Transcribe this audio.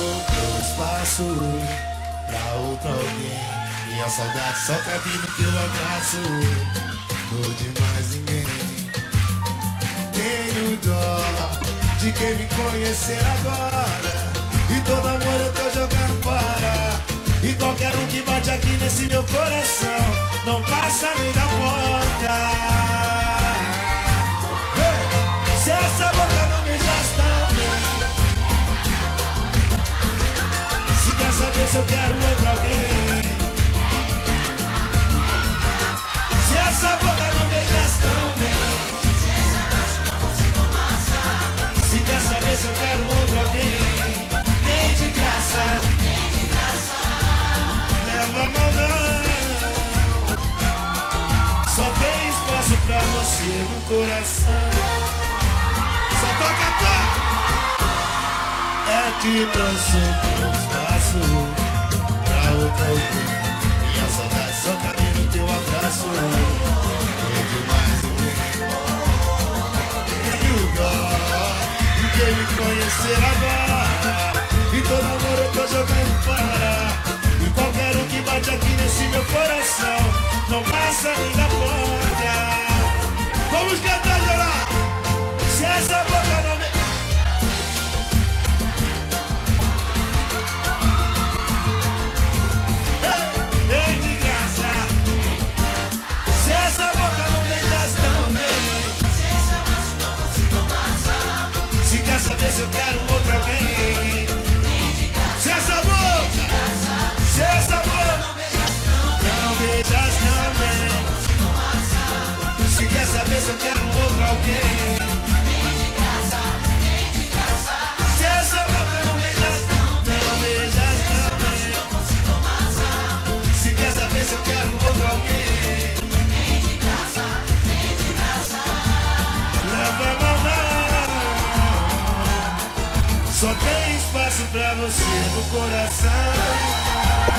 espaço pra outro alguém. Minha saudade só cabe no teu abraço. Dor de mais ninguém. Tenho dó de quem me conhecer agora. E todo amor eu tô jogando fora. E qualquer um que bate aqui nesse meu coração saber se eu quero outro alguém. Se essa boca não me traz também. Se quer saber se eu quero outro alguém. Nem de graça. Leva a mão não. Só tem espaço pra você no coração. Só toca toca. É que trouxe um espaço pra outra alguém. Minha saudade só cabe no teu abraço. Ninguém. Tenho dó de quem me conhecer agora. E todo amor Só tem espaço pra você no coração.